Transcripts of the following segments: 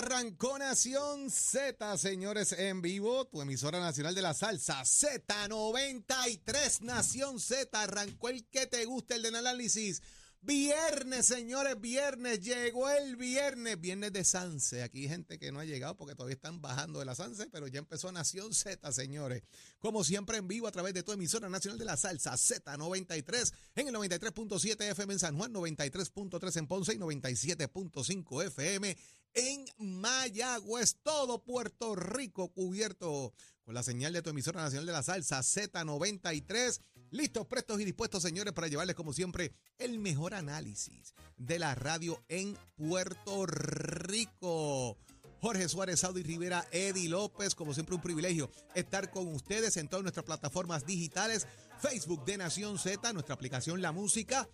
arrancó Nación Z, señores, en vivo. Tu emisora nacional de la salsa, Z93, Nación Z. Arrancó el que te guste, el de análisis. Viernes, señores, viernes, llegó el viernes, viernes de Sanse. Aquí hay gente que no ha llegado porque todavía están bajando de la Sanse, pero ya empezó Nación Z, señores. Como siempre en vivo a través de tu emisora nacional de la salsa Z93 en el 93.7 FM en San Juan, 93.3 en Ponce y 97.5 FM en Mayagüez. Todo Puerto Rico cubierto con la señal de tu emisora nacional de la salsa Z93. Listos, prestos y dispuestos, señores, para llevarles, como siempre, el mejor análisis de la radio en Puerto Rico. Jorge Suárez, Saudi Rivera, Eddie López, como siempre un privilegio estar con ustedes en todas nuestras plataformas digitales, Facebook de Nación Z, nuestra aplicación La Música.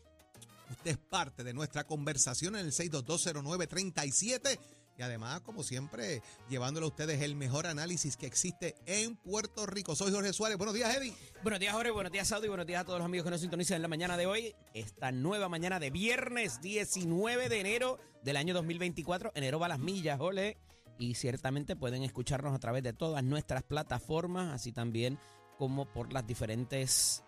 Usted es parte de nuestra conversación en el 6220937 y además, como siempre, llevándole a ustedes el mejor análisis que existe en Puerto Rico. Soy Jorge Suárez. Buenos días, Eddie. Buenos días, Jorge. Buenos días, Saudi. Buenos días a todos los amigos que nos sintonizan en la mañana de hoy. Esta nueva mañana de viernes 19 de enero del año 2024. Enero va a las millas, ole. Y ciertamente pueden escucharnos a través de todas nuestras plataformas, así también como por las diferentes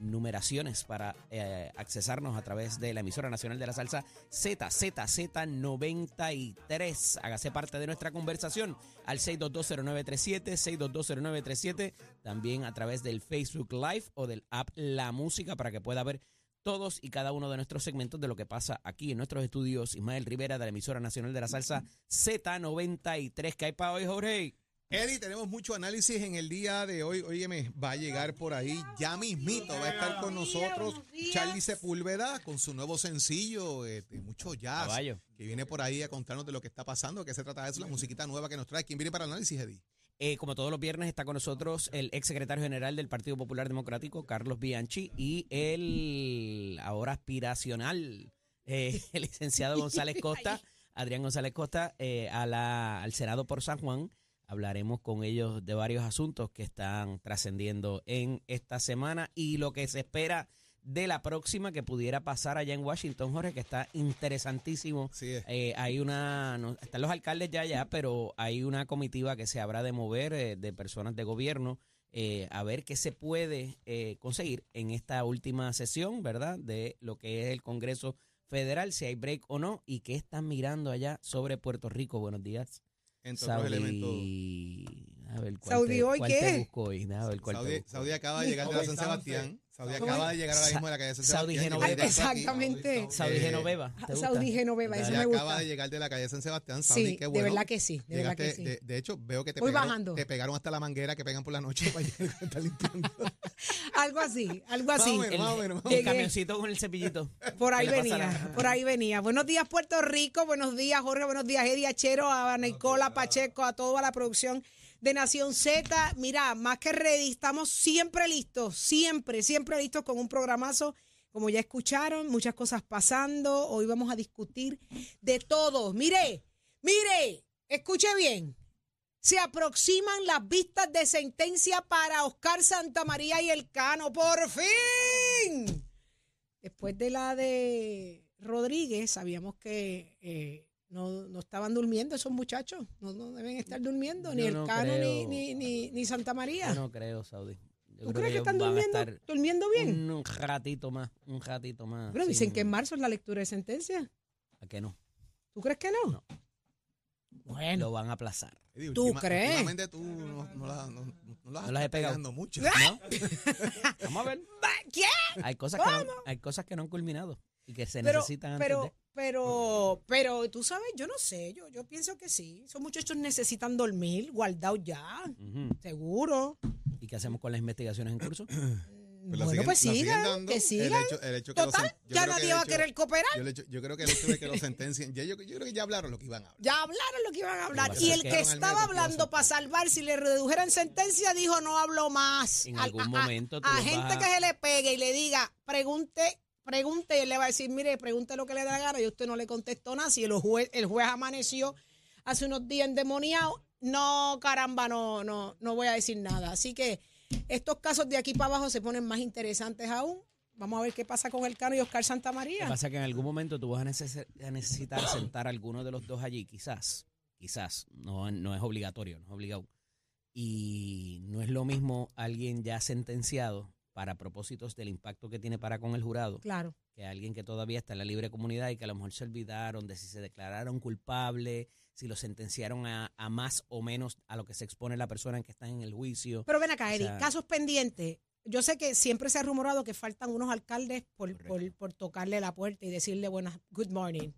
numeraciones para eh, accesarnos a través de la emisora nacional de la salsa ZZZ93. Hágase parte de nuestra conversación al 6220937, 6220937, también a través del Facebook Live o del app La Música para que pueda ver todos y cada uno de nuestros segmentos de lo que pasa aquí en nuestros estudios. Ismael Rivera de la emisora nacional de la salsa Z93. ¿Qué hay para hoy, Jorge? Eddie, tenemos mucho análisis en el día de hoy. Óyeme, va a llegar por ahí ya mismito, va a estar con nosotros Charlie Sepúlveda con su nuevo sencillo, este, mucho jazz, Caballo. que viene por ahí a contarnos de lo que está pasando, de qué se trata de eso, la musiquita nueva que nos trae. ¿Quién viene para el análisis, Eddie? Eh, como todos los viernes está con nosotros el ex secretario general del Partido Popular Democrático, Carlos Bianchi, y el ahora aspiracional eh, el licenciado González Costa, Adrián González Costa, eh, a la, al Senado por San Juan. Hablaremos con ellos de varios asuntos que están trascendiendo en esta semana y lo que se espera de la próxima que pudiera pasar allá en Washington, Jorge, que está interesantísimo. Sí, es. Eh, hay una, no, están los alcaldes ya allá, pero hay una comitiva que se habrá de mover eh, de personas de gobierno eh, a ver qué se puede eh, conseguir en esta última sesión, ¿verdad? De lo que es el Congreso Federal, si hay break o no, y qué están mirando allá sobre Puerto Rico. Buenos días. Entre otros elementos. A ver, ¿cuál Saudi, te, ¿hoy cuál qué? te busco hoy? A ver, ¿cuál te Saudi, busco? Saudi acaba de llegar de la San Sebastián. Saudi ¿Cómo acaba de llegar ahora mismo de la calle San Saudi Sebastián. Genoveva. Exactamente. Saudi Genoveva. ¿te gusta? Saudi Genoveva, eso Ya me acaba gusta. de llegar de la calle San Sebastián. Saudi, Sí, qué de bueno. verdad que sí, de verdad que sí. de, de hecho, veo que te Voy pegaron, bajando. te pegaron hasta la manguera que pegan por la noche para llegar a estar limpiando. Algo así, algo Más así. o menos, más o menos, más o El Llegué. camioncito con el cepillito. Por ahí ¿Qué le pasa a venía, por ahí venía. Buenos días, Puerto Rico. Buenos días, Jorge. Buenos días, Eddie Achero, a Nicola Pacheco, a toda la producción de Nación Z. Mira, más que ready, estamos siempre listos, siempre, siempre listos con un programazo. Como ya escucharon, muchas cosas pasando. Hoy vamos a discutir de todo. Mire, mire, escuche bien. Se aproximan las vistas de sentencia para Oscar Santamaría y el Cano. ¡Por fin! Después de la de Rodríguez, sabíamos que eh, no, no estaban durmiendo esos muchachos. No, no deben estar durmiendo, ni Yo el no Cano ni, creo. ni, ni, ni Santa María. Yo no creo, Saudi. Yo ¿Tú creo crees que ellos están van a durmiendo, estar durmiendo bien? Un ratito más, un ratito más. Pero dicen sin- que en marzo es la lectura de sentencia. ¿A qué no? ¿Tú crees que no? No. Bueno, Lo van a aplazar. Eddie, ¿Tú última- crees? Últimamente tú no, no la- no- no las No las he estás pegado. pegando mucho. ¿No? Vamos a ver. ¿qué? Hay cosas, que no, hay cosas que no han culminado y que se Pero, necesitan antes pero, de. pero, pero, tú sabes, yo no sé, yo, yo pienso que sí. Esos muchachos necesitan dormir, guardados ya, seguro. ¿Y qué hacemos con las investigaciones en curso? Pues bueno, siguen- pues siguen sigan, dando. que El sigan. hecho- el hecho que lo Total, ya nadie va a querer cooperar. Yo, creo que el hecho de que lo sentencien, ya yo, yo creo que ya hablaron lo que iban a hablar. Ya hablaron lo que iban a hablar. Y el que- estaba hablando para salvar, si le redujeran sentencia, dijo no hablo más. En A- algún a- a- momento A, los gente vas a- que se le pegue y le diga, pregunte, pregunte, y él le va a decir, mire, pregunte lo que le da la gana, y usted no le contestó nada. Si el juez, el juez amaneció hace unos días endemoniado, no, caramba, no, no, no voy a decir nada. Así que estos casos de aquí para abajo se ponen más interesantes aún. Vamos a ver qué pasa con el Cano y Oscar Lo que Santamaría. pasa que en algún momento tú vas a, neces- a necesitar sentar a alguno de los dos allí, quizás, quizás, no, no es obligatorio, no es obligado. Y no es lo mismo alguien ya sentenciado para propósitos del impacto que tiene para con el jurado, Claro. que alguien que todavía está en la libre comunidad y que a lo mejor se olvidaron de si se declararon culpable, si lo sentenciaron a, a más o menos a lo que se expone la persona en que está en el juicio. Pero ven acá, O Eddie, sea- casos pendientes. Yo sé que siempre se ha rumorado que faltan unos alcaldes por, por, por tocarle la puerta y decirle buenas, good morning.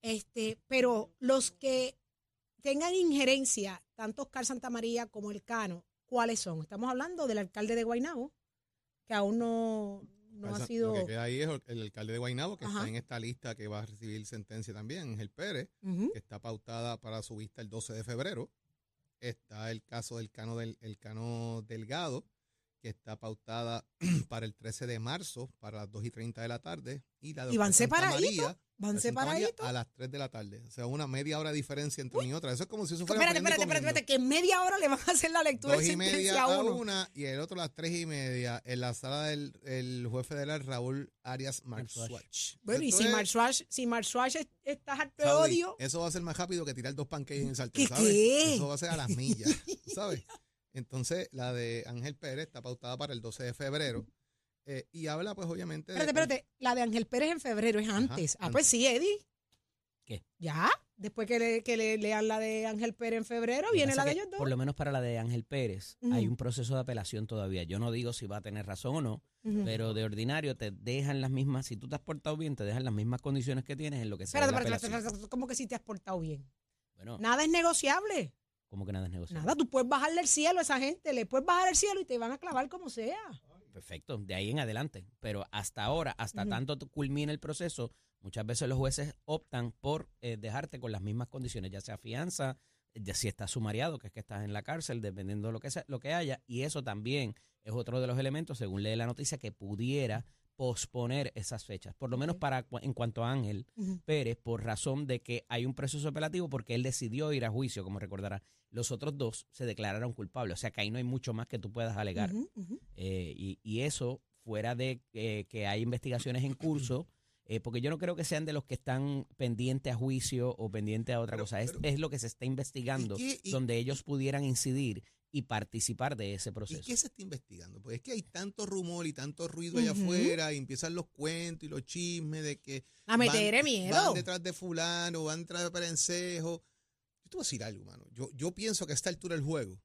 Este, pero los que tengan injerencia, tanto Oscar Santamaría como el Cano, ¿cuáles son? Estamos hablando del alcalde de Guaynabo, que aún no, no ha sido... Lo que queda ahí es el, alcalde de Guaynabo, que Ajá. está en esta lista que va a recibir sentencia también, Ángel Pérez, que está pautada para su vista el 12 de febrero. Está el caso del Cano, del, el Cano Delgado, que está pautada para el 13 de marzo, para las 2 y 30 de la tarde. Y la de ¿Y van separaditos? ¿Van separaditos? A las 3 de la tarde. O sea, una media hora de diferencia entre una y otra. Eso es como si eso fuera Espérate, espérate, espérate, espérate, que en media hora le van a hacer la lectura Dos de y media sentencia a a uno. una y el otro a las tres y media en la sala del el juez federal Raúl Arias Marswatch. Marswatch. Bueno, y si es, Marswash, si Marswash es- está harto de odio, Eso va a ser más rápido que tirar dos pancakes en el sartén, ¿Qué, ¿sabes? qué? Eso va a ser a las millas, ¿sabes? Entonces, la de Ángel Pérez está pautada para el 12 de febrero eh, y habla, pues, obviamente... de- Espérate, espérate. La de Ángel Pérez en febrero es antes. ah, pues sí, Eddie. ¿Qué? Ya. Después que le, que le lean la de Ángel Pérez en febrero, que viene la de ellos dos. Por lo menos para la de Ángel Pérez, hay un proceso de apelación todavía. Yo no digo si va a tener razón o no, pero de ordinario te dejan las mismas, si tú te has portado bien, te dejan las mismas condiciones que tienes en lo que sea Espérate, la espérate, espérate, espérate, ¿Cómo que si te has portado bien? Bueno, Nada es negociable. como que nada es negociable. Nada, tú puedes bajarle el cielo a esa gente, le puedes bajar el cielo y te van a clavar como sea. Perfecto, de ahí en adelante. Pero hasta ahora, hasta tanto culmina el proceso, muchas veces los jueces optan por eh, dejarte con las mismas condiciones, ya sea fianza, ya si estás sumariado, que es que estás en la cárcel, dependiendo de lo que, sea, lo que haya. Y eso también es otro de los elementos, según lee la noticia, que pudiera posponer esas fechas. Por lo menos para en cuanto a Ángel. Pérez, por razón de que hay un proceso apelativo porque él decidió ir a juicio, como recordará. Los otros dos se declararon culpables, o sea que ahí no hay mucho más que tú puedas alegar. Eh, y, y eso, fuera de eh, que hay investigaciones en curso, eh, porque yo no creo que sean de los que están pendientes a juicio o pendientes a otra Pero- cosa, es, pero- es lo que se está investigando, ¿Y qué- y- donde ellos pudieran incidir y participar de ese ¿Y proceso. qué se está investigando? Pues es que hay tanto rumor y tanto ruido allá afuera y empiezan los cuentos y los chismes de que A meter van, miedo. van detrás de fulano, van detrás de Perencejo. Yo te voy a decir algo, mano. Yo, yo pienso que a esta altura del juego,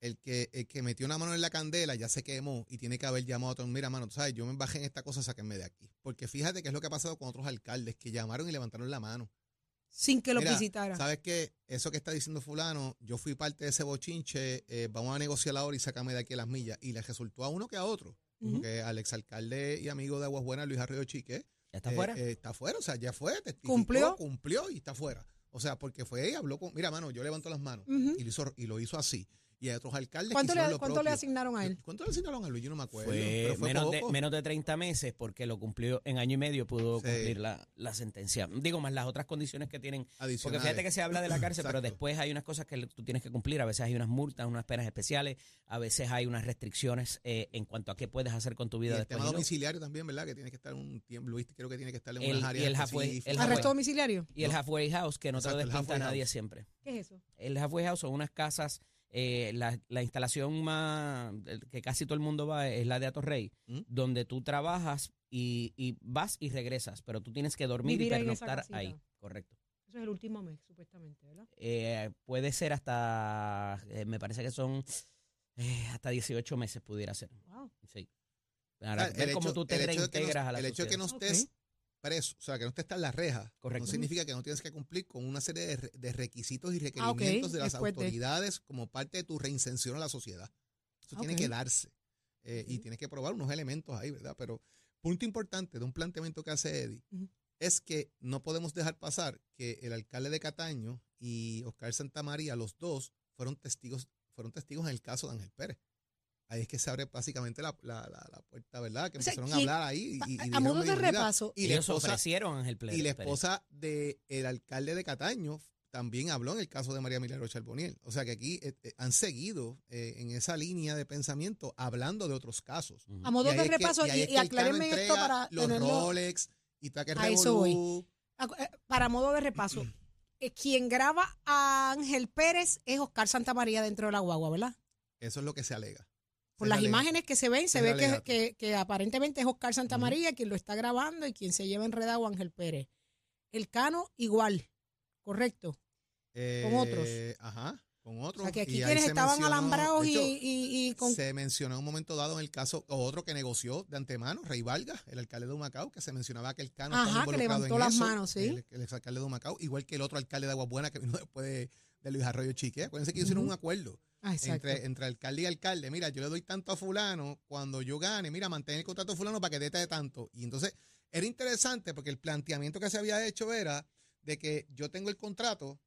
el que, el que metió una mano en la candela ya se quemó y tiene que haber llamado a otro. Mira, mano, tú sabes, yo me bajé en esta cosa, sáquenme de aquí. Porque fíjate que es lo que ha pasado con otros alcaldes que llamaron y levantaron la mano. Sin que lo Mira, visitara. ¿Sabes qué? Eso que está diciendo fulano, yo fui parte de ese bochinche, eh, vamos a negociar ahora y sácame de aquí a las millas. Y le resultó a uno que a otro. Ujú. Porque al exalcalde y amigo de Aguas Buenas, Luis Arroyo Chique, ¿Ya está eh, fuera? eh, está fuera, o sea, ya fue, testificó, Cumplió. cumplió y está fuera. O sea, porque fue y habló con, mira, mano, yo levanto las manos Ujú. y, lo hizo, y lo hizo así. Y hay otros alcaldes ¿Cuánto, que le, lo cuánto le asignaron a él? ¿Cuánto le asignaron a Luis? Yo no me acuerdo. fue, pero fue menos, de, menos de 30 meses porque lo cumplió en año y medio, pudo Sí. cumplir la, la sentencia. Digo, más las otras condiciones que tienen Porque Adicionales. fíjate que se habla de la cárcel, pero después hay unas cosas que tú tienes que cumplir. A veces hay unas multas, unas penas especiales, a veces hay unas restricciones eh, en cuanto a qué puedes hacer con tu Y vida el después. tema y no. domiciliario también, ¿verdad? Que tiene que estar un tiempo, Luis creo que tiene que estar en El- unas áreas y el halfway- el ¿Arresto domiciliario? Y el halfway house, que no te lo el despinta nadie house. siempre. ¿Qué es eso? El halfway house son unas casas, eh, la, la instalación más que casi todo el mundo va es la de Atorrey, ¿Mm? donde tú trabajas y, y vas y regresas, pero tú tienes que dormir Vivir y pernoctar ahí. Correcto. Eso es el último mes, supuestamente, ¿verdad? Eh, puede ser hasta, eh, me parece que son eh, hasta 18 meses pudiera ser. Wow. Sí. O sea, ver cómo tú te el hecho de que no- reintegras a la El hecho de que no estés preso, o sea, que no estés en la reja, Correcto. no significa que no tienes que cumplir con una serie de, de requisitos y Ah, requerimientos de las después de- autoridades como parte de tu reinserción a la sociedad. Eso tiene que darse. eh, Y tienes que probar unos elementos ahí, ¿verdad? Pero punto importante de un planteamiento que hace Eddie es que no podemos dejar pasar que el alcalde de Cataño y Oscar Santamaría, los dos, fueron testigos, fueron testigos en el caso de Ángel Pérez. Ahí es que se abre básicamente la, la- la- la puerta, ¿verdad? Que O sea, empezaron a ¿quién- hablar ahí. Y, y- A- modo de repaso, Y la Ellos esposa, ofrecieron a Ángel Pérez. y la esposa del alcalde de Cataño también habló en el caso de María Milagro Charboniel. O sea que aquí eh, eh, han seguido eh, en esa línea de pensamiento hablando de otros casos. A modo de es que- repaso, y es que aclárenme esto para los tenerlo. Rolex y aquel A eso voy. Para modo de repaso, eh, quien graba a Ángel Pérez es Oscar Santamaría dentro de la guagua, ¿verdad? Eso es lo que se alega. Por las alega. imágenes que se ven, se ve que, que, que aparentemente es Oscar Santamaría quien lo está grabando y quien se lleva enredado Ángel Pérez. El Cano igual, correcto. Eh, otros. Ajá, con otros. O sea que aquí Y quienes estaban mencionó- alambrados y, y- y con... Se mencionó en un momento dado en el caso, otro que negoció de antemano, Rey Vargas, el alcalde de Humacao, que se mencionaba que el Cano Ajá, estaba que involucrado levantó en las eso, manos, sí. El, el exalcalde de Humacao, igual que el otro alcalde de Aguabuena que vino después de, de Luis Arroyo Chique. Acuérdense que hicieron un acuerdo Ah, entre, entre alcalde y alcalde. Mira, yo le doy tanto a fulano, cuando yo gane, mira, mantén el contrato a fulano para que dé de tanto. Y entonces era interesante porque el planteamiento que se había hecho era de que yo tengo el contrato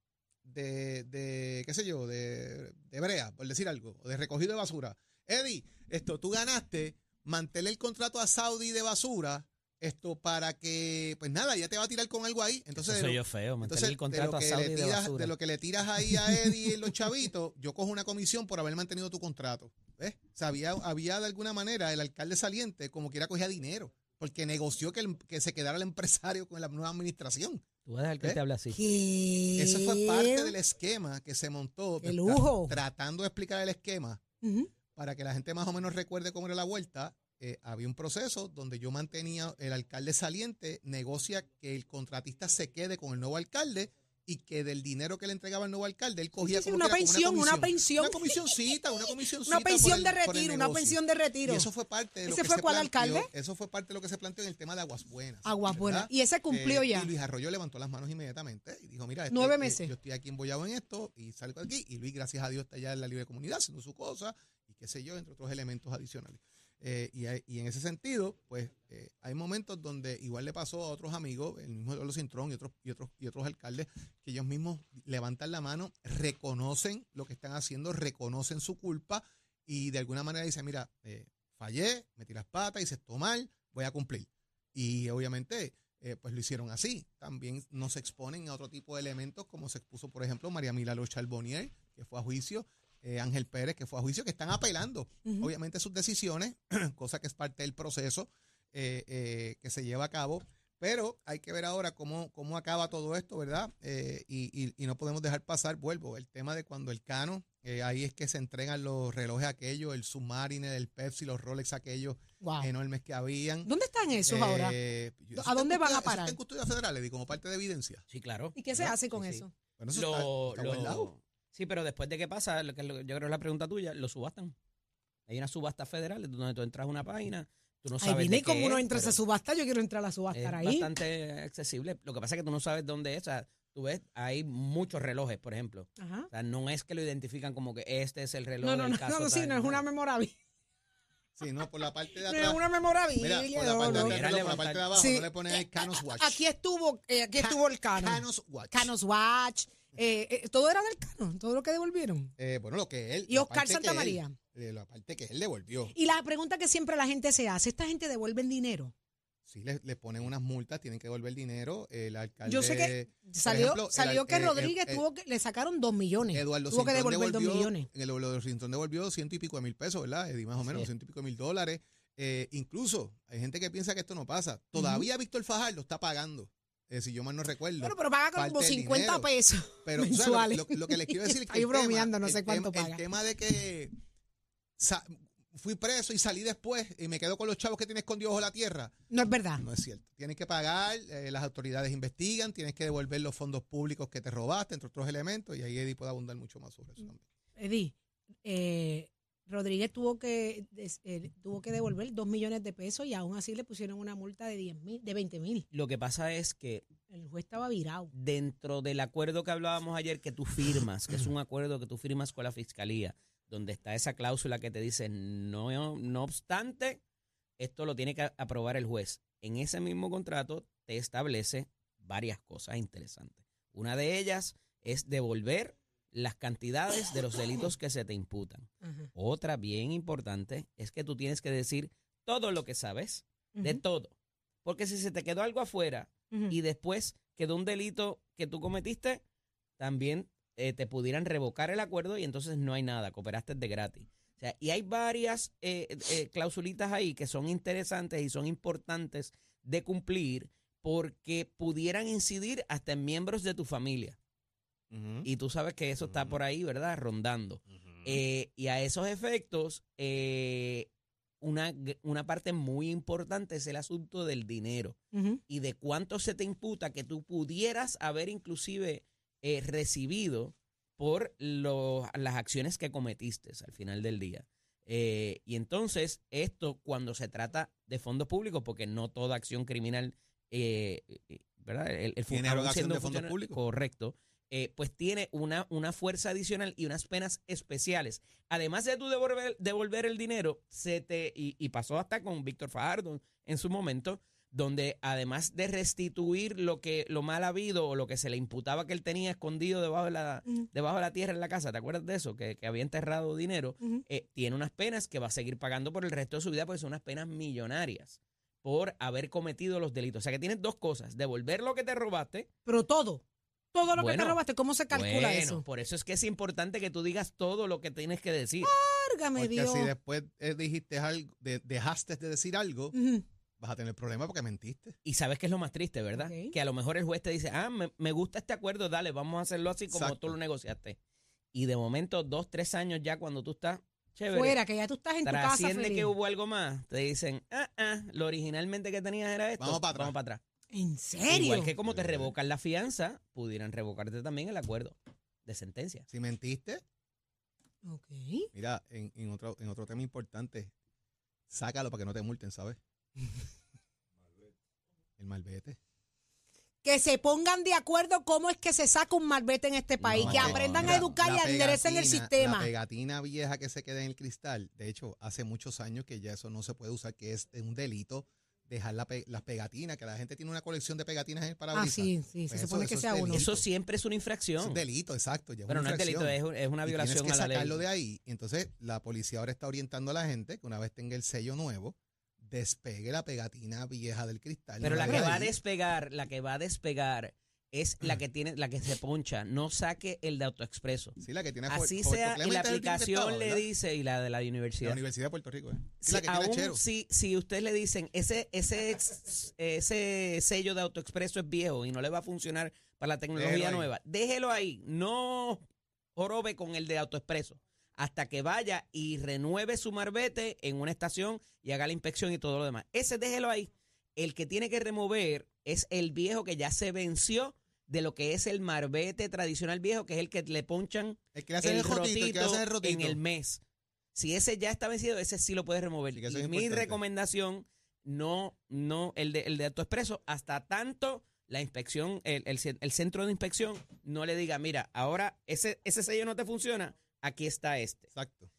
de, de qué sé yo, de, de brea, por decir algo, de recogido de basura. Eddie, esto, tú ganaste, mantén el contrato a Saudi de basura, esto para que, pues nada, ya te va a tirar con algo ahí. Entonces, Eso soy lo- yo feo, mantener entonces, el contrato de, lo que Saudi le de tiras, de lo que le tiras ahí a Eddie y los chavitos, yo cojo una comisión por haber mantenido tu contrato. ¿Ves? O sea, había, había de alguna manera el alcalde saliente como quiera cogía dinero, porque negoció que, el- que se quedara el empresario con la nueva administración. Tú vas a dejar que ¿Eh? te hable así. ¿Qué? Eso fue parte del esquema que se montó. ¡Qué tra- lujo! tratando de explicar el esquema para que la gente más o menos recuerde cómo era la vuelta. Eh, había un proceso donde yo mantenía, el alcalde saliente negocia que el contratista se quede con el nuevo alcalde y que del dinero que le entregaba el nuevo alcalde, él cogía Sí, sí, como una pensión, una comisión. pensión. Una comisioncita, una comisioncita. Una pensión de retiro, una pensión de retiro. Y eso fue parte de lo ¿Ese fue se cuál planteó, alcalde? Eso fue parte de lo que se planteó en el tema de Aguas Buenas. Aguas Buenas. Y ese cumplió Eh, ya. Y Luis Arroyo levantó las manos inmediatamente y dijo, mira, este, Nueve eh, meses. yo estoy aquí embollado en esto y salgo de aquí. Y Luis, gracias a Dios, está allá en la libre comunidad haciendo su cosa y qué sé yo, entre otros elementos adicionales. Eh, y, hay- en ese sentido, pues eh, hay momentos donde igual le pasó a otros amigos, el mismo Eduardo Cintrón y otros, y otros, y otros alcaldes, que ellos mismos levantan la mano, reconocen lo que están haciendo, reconocen su culpa y de alguna manera dicen, mira, eh, fallé, metí las patas, hice esto mal, voy a cumplir. Y obviamente, eh, pues lo hicieron así. También no se exponen a otro tipo de elementos, como se expuso, por ejemplo, María Milagro Charbonnier, que fue a juicio, eh, Ángel Pérez, que fue a juicio, que están apelando, obviamente, sus decisiones, cosa que es parte del proceso eh, eh, que se lleva a cabo. Pero hay que ver ahora cómo, cómo acaba todo esto, ¿verdad? Eh, y, y- y no podemos dejar pasar, vuelvo, el tema de cuando el Cano, eh, ahí es que se entregan los relojes aquellos, el Submarine, el Pepsi, los Rolex aquellos Wow. enormes que habían. ¿Dónde están esos ahora? ¿A dónde van a parar? está en custodia federal, Eddie, como parte de evidencia. Sí, claro. ¿Y qué se ¿verdad? hace con Sí, sí. eso? Bueno, eso Lo- está, está lo-. Sí, pero después de que pasa, lo que lo- yo creo que es la pregunta tuya, lo subastan. Hay una subasta federal donde tú entras a una página, tú no Ahí sabes viene de y como qué uno es, entra a esa pero subasta, yo quiero entrar a la subasta es ahí. bastante accesible. Lo que pasa es que tú no sabes dónde es. O sea, tú ves, hay muchos relojes, por ejemplo. Ajá. O sea, no es que lo identifican como que este es el reloj No, no, del no, caso no, sí, tal, no es una memorabilia. Sí, no, por la parte de No atrás. es una memorabilia. Mira, por la no, parte de no. atrás, por la parte de abajo, Sí. no le ponen ahí Canos Watch. Aquí estuvo, eh, aquí Ca- estuvo el Cano. Canos Watch. Canos Watch. Eh, eh, todo era del Cano, todo lo que devolvieron. Eh, bueno, lo que él. Y Oscar él- eh, la parte que él devolvió. Y la pregunta que siempre la gente se hace, ¿esta gente devuelve dinero? Sí, le, le ponen unas multas, tienen que devolver dinero. El alcalde. Yo sé que Salió, ejemplo, salió al- que Rodríguez tuvo que, le sacaron dos millones. Eduardo tuvo que devolver dos millones. El Eduardo Cintrón devolvió ciento y pico de mil pesos, ¿verdad? Eddie, más o menos, es. ciento y pico de mil dólares. Incluso hay gente que piensa que esto no pasa. Todavía Víctor Fajardo está pagando, eh, si yo mal no recuerdo. Bueno, pero paga como del 50 dinero. pesos Pero o sea, mensuales. lo, lo- lo que les quiero decir es que Estoy tema- bromeando, no sé cuánto tema- paga. El tema de que fui preso y salí después y me quedo con los chavos que tiene escondidos bajo la tierra, No es verdad. no es cierto. Tienes que pagar, eh, las autoridades investigan, tienes que devolver los fondos públicos que te robaste, entre otros elementos, y ahí Eddie puede abundar mucho más sobre eso también. Eddie, eh, Rodríguez tuvo que eh, tuvo que devolver dos millones de pesos y aún así le pusieron una multa de 10 mil, de 20 mil. Lo que pasa es que El juez estaba virado. dentro del acuerdo que hablábamos ayer que tú firmas, que es un acuerdo que tú firmas con la fiscalía, donde está esa cláusula que te dice, no, no obstante, esto lo tiene que aprobar el juez. En ese mismo contrato te establece varias cosas interesantes. Una de ellas es devolver las cantidades de los delitos que se te imputan. Ajá. Otra bien importante es que tú tienes que decir todo lo que sabes, de todo. Porque si se te quedó algo afuera, y después quedó un delito que tú cometiste, también eh, te pudieran revocar el acuerdo y entonces no hay nada, cooperaste de gratis. O sea, y hay varias eh, eh, clausulitas ahí que son interesantes y son importantes de cumplir porque pudieran incidir hasta en miembros de tu familia. Y tú sabes que eso está por ahí, ¿verdad? Rondando. Eh, y a esos efectos, eh, una, una parte muy importante es el asunto del dinero y de cuánto se te imputa que tú pudieras haber inclusive eh, recibido por lo- las acciones que cometiste al final del día. Eh, y entonces, esto cuando se trata de fondos públicos, porque no toda acción criminal, eh, eh, ¿verdad? El, el fu- Tiene de fondos públicos. Correcto. Eh, pues tiene una, una fuerza adicional y unas penas especiales. Además de tú devolver, devolver el dinero, se te, y, y pasó hasta con Víctor Fajardo en su momento, donde además de restituir lo que lo mal habido o lo que se le imputaba que él tenía escondido debajo de la, debajo de la tierra en la casa, ¿te acuerdas de eso? Que, que había enterrado dinero, eh, tiene unas penas que va a seguir pagando por el resto de su vida porque son unas penas millonarias por haber cometido los delitos. O sea que tienes dos cosas, devolver lo que te robaste. Pero todo, todo lo que te robaste, ¿cómo se calcula bueno, eso? por eso es que es importante que tú digas todo lo que tienes que decir. Cárgame, Porque Dios. si después eh, dijiste algo, de- dejaste de decir algo, vas a tener problemas porque mentiste. Y sabes que es lo más triste, ¿verdad? Que a lo mejor el juez te dice, ah, me, me gusta este acuerdo, dale, vamos a hacerlo así como Exacto. tú lo negociaste. Y de momento, dos, tres años ya cuando tú estás chévere, Fuera, que ya tú estás en tu casa feliz. que hubo algo más, te dicen, ah, ah, lo originalmente que tenías era esto. Vamos para atrás. Vamos para atrás. ¿En serio? Igual que como te revocan la fianza, pudieran revocarte también el acuerdo de sentencia. Si mentiste, Ok. mira, en, en otro, en otro tema importante, sácalo para que no te multen, ¿sabes? El malvete. Que se pongan de acuerdo cómo es que se saca un malvete en este país. No, que aprendan a educar y la enderecen el pegatina- sistema. La pegatina vieja que se queda en el cristal, de hecho, hace muchos años que ya eso no se puede usar, que es un delito dejar la pe- las pegatinas, que la gente tiene una colección de pegatinas en el Ah, parabrisas. sí, sí, Pues se eso- supone que eso es sea uno. Eso siempre es una Es infracción. un delito, exacto. ya es Pero una no es delito, infracción. es, un- es una Y violación tienes que a la sacarlo ley. de ahí. Entonces la policía ahora está orientando a la gente que una vez tenga el sello nuevo, despegue la pegatina vieja del cristal. Pero no la que va a despegar, la que va a despegar es la que tiene, la que se poncha. No saque el de autoexpreso. Sí, la que tiene Así Puerto sea, y la aplicación le dice, y la de la La universidad. Universidad de Puerto Rico, ¿eh? Si, la que tiene aún si, si usted le dicen ese, ese, ese sello de autoexpreso es viejo y no le va a funcionar para la Déjelo tecnología ahí. nueva, déjelo ahí. No jorobe con el de autoexpreso hasta que vaya y renueve su marbete en una estación y haga la inspección y todo lo demás. Ese déjelo ahí. El que tiene que remover es el viejo que ya se venció de lo que es el marbete tradicional viejo, que es el que le ponchan El que le el el rotito, el que le hace el rotito rotito. en el mes. Si ese ya está vencido, ese sí lo puedes remover. Sí, y mi importante. recomendación, no, no, el de, el de autoexpreso, hasta tanto la inspección, el, el centro de inspección no le diga, mira, ahora ese, ese sello no te funciona, aquí está este. Exacto.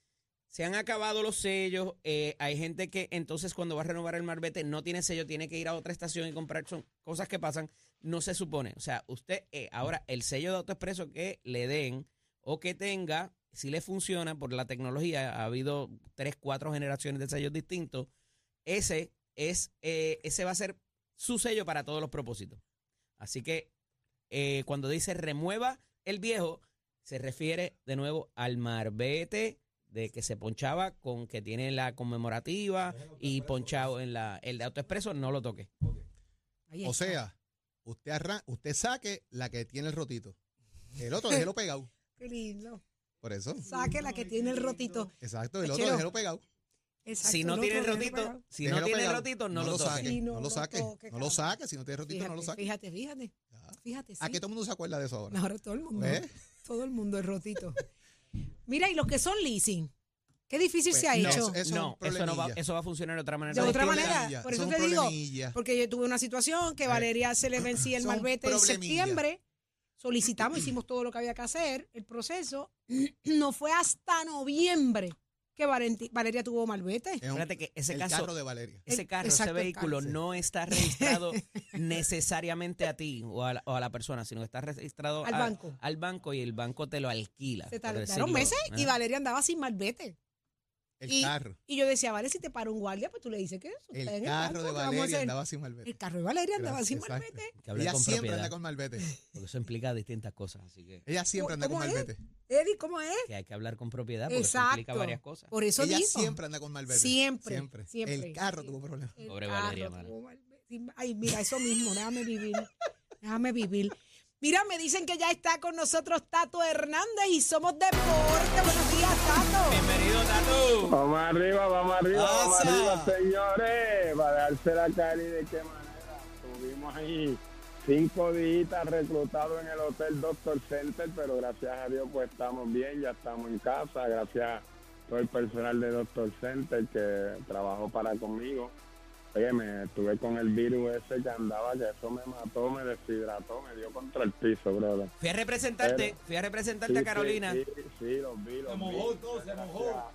Se han acabado los sellos, eh, hay gente que entonces cuando va a renovar el marbete no tiene sello, tiene que ir a otra estación y comprar, son cosas que pasan, no se supone. O sea, usted, eh, ahora el sello de autoexpreso que le den o que tenga, si le funciona por la tecnología, ha habido tres, cuatro generaciones de sellos distintos, ese es, eh, ese va a ser su sello para todos los propósitos. Así que eh, cuando dice remueva el viejo, se refiere de nuevo al marbete de que se ponchaba con que tiene la conmemorativa y ponchado en la el de autoexpreso, no lo toque. O sea, usted arran usted saque la que tiene el rotito. El otro déjelo pegado. Qué lindo. Por eso. Saque la que tiene el rotito. Exacto, el otro Chero. déjelo pegado. si Exacto, el no tiene rotito, si no tiene pegado. rotito, no, lo saque. no no lo saque. toque, no lo saque. Si no tiene rotito, no lo saque. fíjate, fíjate. Ya. Fíjate, sí. ¿A qué todo el mundo se acuerda de eso ahora? Ahora todo el mundo. ¿Ves? Todo el mundo es rotito. Mira, y los que son leasing. Qué difícil Pues, se ha no, hecho. eso es no, eso no va, problemilla. eso va a funcionar de otra manera. De otra manera, por eso te digo. Porque yo tuve una situación que Eh, Valeria se le vencía el malvete en septiembre. Solicitamos, hicimos todo lo que había que hacer. El proceso no fue hasta noviembre que Valeria tuvo malvete. Fíjate que ese el caso, carro de Valeria. ese carro, exacto, ese vehículo carro, sí. no está registrado necesariamente a ti o a la, o a la persona, sino que está registrado Al a- banco. al banco y el banco te lo alquila. Se tardaron meses y. Valeria andaba sin malvete. El y, carro. y yo decía, vale, si te para un guardia, pues tú le dices que eso. está en El carro de banco, ¿qué vamos a Valeria andaba sin malvete. El carro de Valeria andaba Gracias, sin exacto. malvete. Ella con siempre propiedad, anda con malvete. porque eso implica distintas cosas, así que, Ella siempre anda con ¿Cómo es? malvete. Eddie, ¿cómo es? que hay que hablar con propiedad porque eso implica Exacto. varias cosas. Por eso Ella digo. siempre anda con malvete. Siempre, Siempre. siempre. El carro tuvo problemas. El Pobre carro Valeria. Ay, mira, eso mismo, déjame vivir. Déjame vivir. Mira, me dicen que ya está con nosotros Tato Hernández y somos deporte. Buenos días, Tato. Bienvenido, Tatu. Vamos arriba, vamos arriba, vamos arriba, señores. Para dársela caer y de qué manera. Tuvimos ahí cinco días reclutados en el Hotel Doctor Center, pero gracias a Dios pues estamos bien, ya estamos en casa. Gracias a todo el personal de Doctor Center que trabajó para conmigo. Oye, me estuve con el virus ese que andaba, que eso me mató, me deshidrató, me dio contra el piso, brother. Fui a representarte, Pero- fui a representarte Sí, a Carolina. Sí, sí, sí, los vi, los vi. todo, se mojó.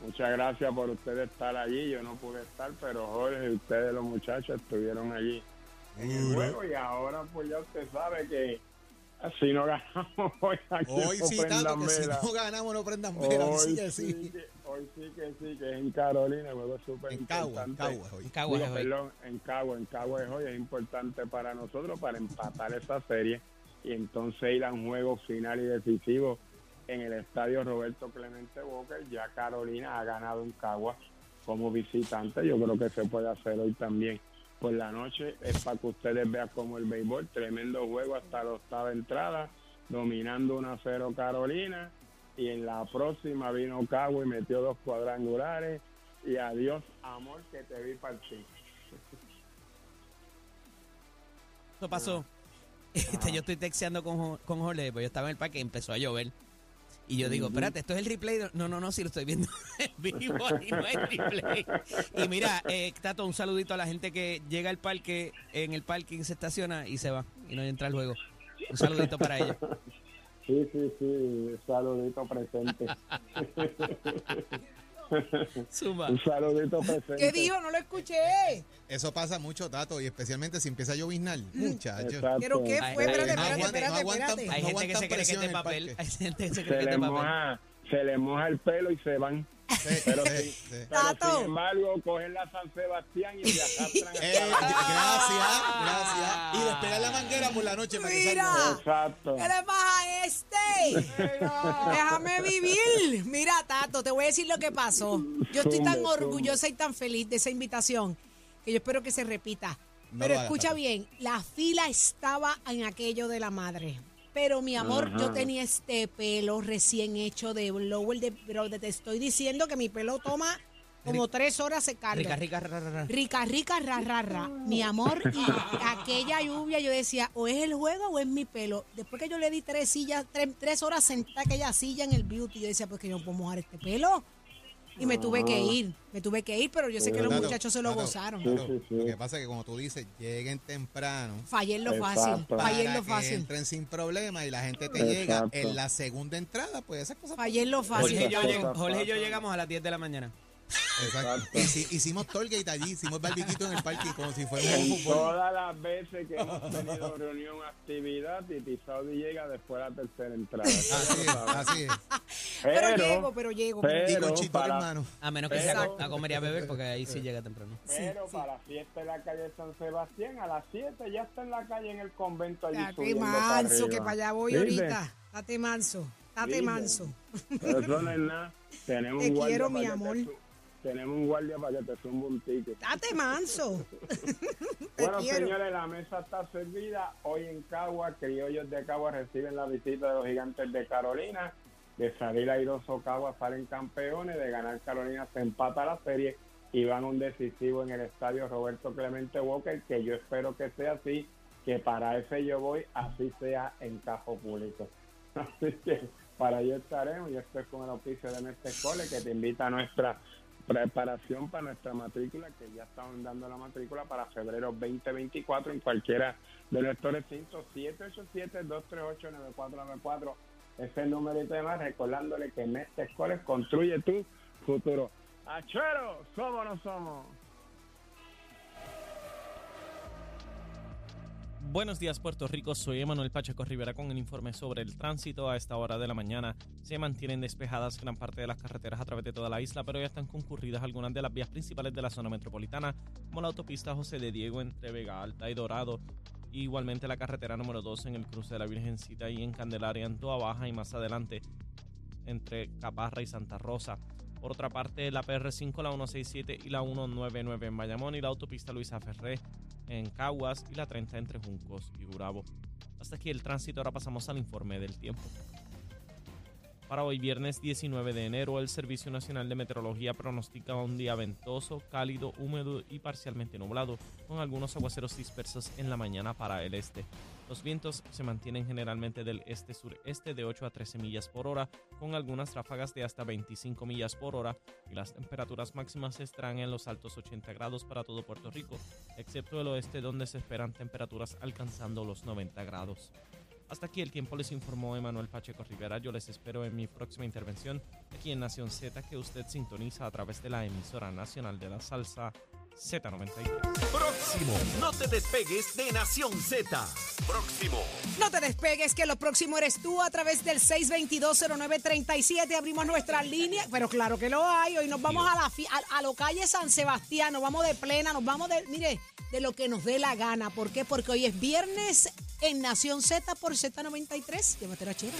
Muchas gracias por ustedes estar allí. Yo no pude estar, pero Jorge y ustedes, los muchachos, estuvieron allí en el juego. Y ahora, pues ya usted sabe que si no ganamos hoy, aquí Hoy no sí, prendan tanto que si no ganamos no prendan vela. Hoy Sí que sí, sí. que- hoy sí que sí, que es en Carolina, juego súper En Cagua, en importante. Cagua hoy. En Caguas, Digo, hoy. perdón, en Cagua, en Cagua es hoy, es importante para nosotros para empatar esa serie y entonces ir a un juego final y decisivo en el estadio Roberto Clemente Walker. Ya Carolina ha ganado en Cagua como visitante, yo creo que se puede hacer hoy también por la noche, es para que ustedes vean como el béisbol, tremendo juego hasta la octava entrada, dominando 1 a 0 Carolina y en la próxima vino Cagua y metió dos cuadrangulares y adiós amor que te vi partir. Eso pasó. Este, yo estoy texteando con, con Jorge, pues yo estaba en el parque y empezó a llover. Y yo digo, espérate, esto es el replay. de-". No, no, no, si lo estoy viendo en vivo y no es replay. Y mira, eh, Tato, un saludito a la gente que llega al parque, en el parking se estaciona y se va y no entra al juego. Un saludito para ellos. Sí, sí, sí, saludito presente. Zumba. Un saludito presente. ¿Qué dijo? No lo escuché. Eso pasa mucho, Tato, y especialmente si empieza a lloviznar. Muchachos. ¿Pero qué fue? ay, Espérate, no espérate, espérate, no aguantan- espérate. Hay No gente que se cree que es de papel. Hay gente que se cree Se que es de papel. moja, se les moja el pelo y se van. Sí, Pero, sí, sí, sí. pero Tato. sin embargo, cogen la San Sebastián y se arrastran. Eh, gracias, gracias. Y despegar la manguera por la noche para que Mira. salga. Exacto. ¿Qué le pasa a este? Déjame vivir. Mira, Tato, te voy a decir lo que pasó. Yo estoy tan orgullosa y tan feliz de esa invitación que yo espero que se repita. No Pero escucha bien, la fila estaba en aquello de la madre. Pero mi amor, yo tenía este pelo recién hecho de blower, de, pero te estoy diciendo que mi pelo toma como tres horas secarlo. Rica, rica, ra, ra, ra. Rica, rica, ra, ra, ra. Mi amor, y aquella lluvia yo decía, o es el juego o es mi pelo. Después que yo le di tres sillas, tres, tres horas sentada en aquella silla en el beauty, yo decía, pues que yo no puedo mojar este pelo. Y me tuve que ir, me tuve que ir, pero yo sé que los muchachos se lo gozaron. Lo que pasa es que como tú dices, lleguen temprano. Fallé en lo fácil, fallé en lo que fácil. entren sin problema y la gente te llega en la segunda entrada, pues esas cosas Fallé en lo Jorge y, fácil. Jorge y yo llegamos a las 10 de la mañana. Exacto. Hici- hicimos Tollgate allí, hicimos barbiquito en el parque como si fuera un fútbol. todas las veces que hemos tenido reunión, actividad, Titi Saudi llega después de la tercera entrada. Así es, así es. Pero llego, pero llego. pero- Y con Chito, para- hermano. A menos que sea Pero- a comer y a beber, porque ahí sí llega temprano. Pero para la fiesta en la calle San Sebastián, a las 7 ya está en la calle en el convento allí para manso, arriba. que para allá voy ¿Viste? ahorita. Date manso, date manso. Pero eso no es nada. Tenemos Te quiero, para mi te amor. Tenemos un guardia para que te zumba un ticket. Date manso. Bueno, quiero. señores, la mesa está servida. Hoy en Cagua, criollos de Cagua reciben la visita de los gigantes de Carolina. De salir airoso Cagua salen campeones. De ganar Carolina se empata la serie y van un decisivo en el estadio Roberto Clemente Walker, que yo espero que sea así, que para ese yo voy, así sea en cajo público. Así que para allá estaremos. Yo estoy con el oficio de Mestre Cole, que te invita a nuestra preparación para nuestra matrícula, que ya estamos dando la matrícula para febrero 2024 en cualquiera de nuestros recintos, 787-238-9494. Ese es el numerito de más, recordándole que Mestre Escoles construye tu futuro. ¡Achuero! ¿Somos no somos? Buenos días, Puerto Rico. Soy Emanuel Pacheco Rivera con el informe sobre el tránsito. A esta hora de la mañana se mantienen despejadas gran parte de las carreteras a través de toda la isla, pero ya están concurridas algunas de las vías principales de la zona metropolitana, como la autopista José de Diego entre Vega Alta y Dorado. Igualmente la carretera número 2 en el cruce de la Virgencita y en Candelaria en Toa Baja y más adelante entre Caparra y Santa Rosa. Por otra parte, la PR5, la 167 y la 199 en Bayamón y la autopista Luisa Ferré en Caguas y la 30 entre Juncos y Gurabo. Hasta aquí el tránsito, ahora pasamos al informe del tiempo. Para hoy, viernes 19 de enero, el Servicio Nacional de Meteorología pronostica un día ventoso, cálido, húmedo y parcialmente nublado, con algunos aguaceros dispersos en la mañana para el este. Los vientos se mantienen generalmente del este-sureste de 8 a 13 millas por hora, con algunas ráfagas de hasta 25 millas por hora, y las temperaturas máximas estarán en los altos 80 grados para todo Puerto Rico, excepto el oeste donde se esperan temperaturas alcanzando los 90 grados. Hasta aquí el tiempo les informó Emanuel Pacheco Rivera. Yo les espero en mi próxima intervención aquí en Nación Z que usted sintoniza a través de la emisora nacional de la salsa Z93. Próximo. No te despegues de Nación Z. Próximo. No te despegues, que lo próximo eres tú a través del 6220937. Abrimos nuestra línea, pero claro que lo hay. Hoy nos vamos a la a, a, lo calle San Sebastián, nos vamos de plena, nos vamos de, mire, de lo que nos dé la gana. ¿Por qué? Porque hoy es viernes en Nación Z por Z93. Llévatela, chera.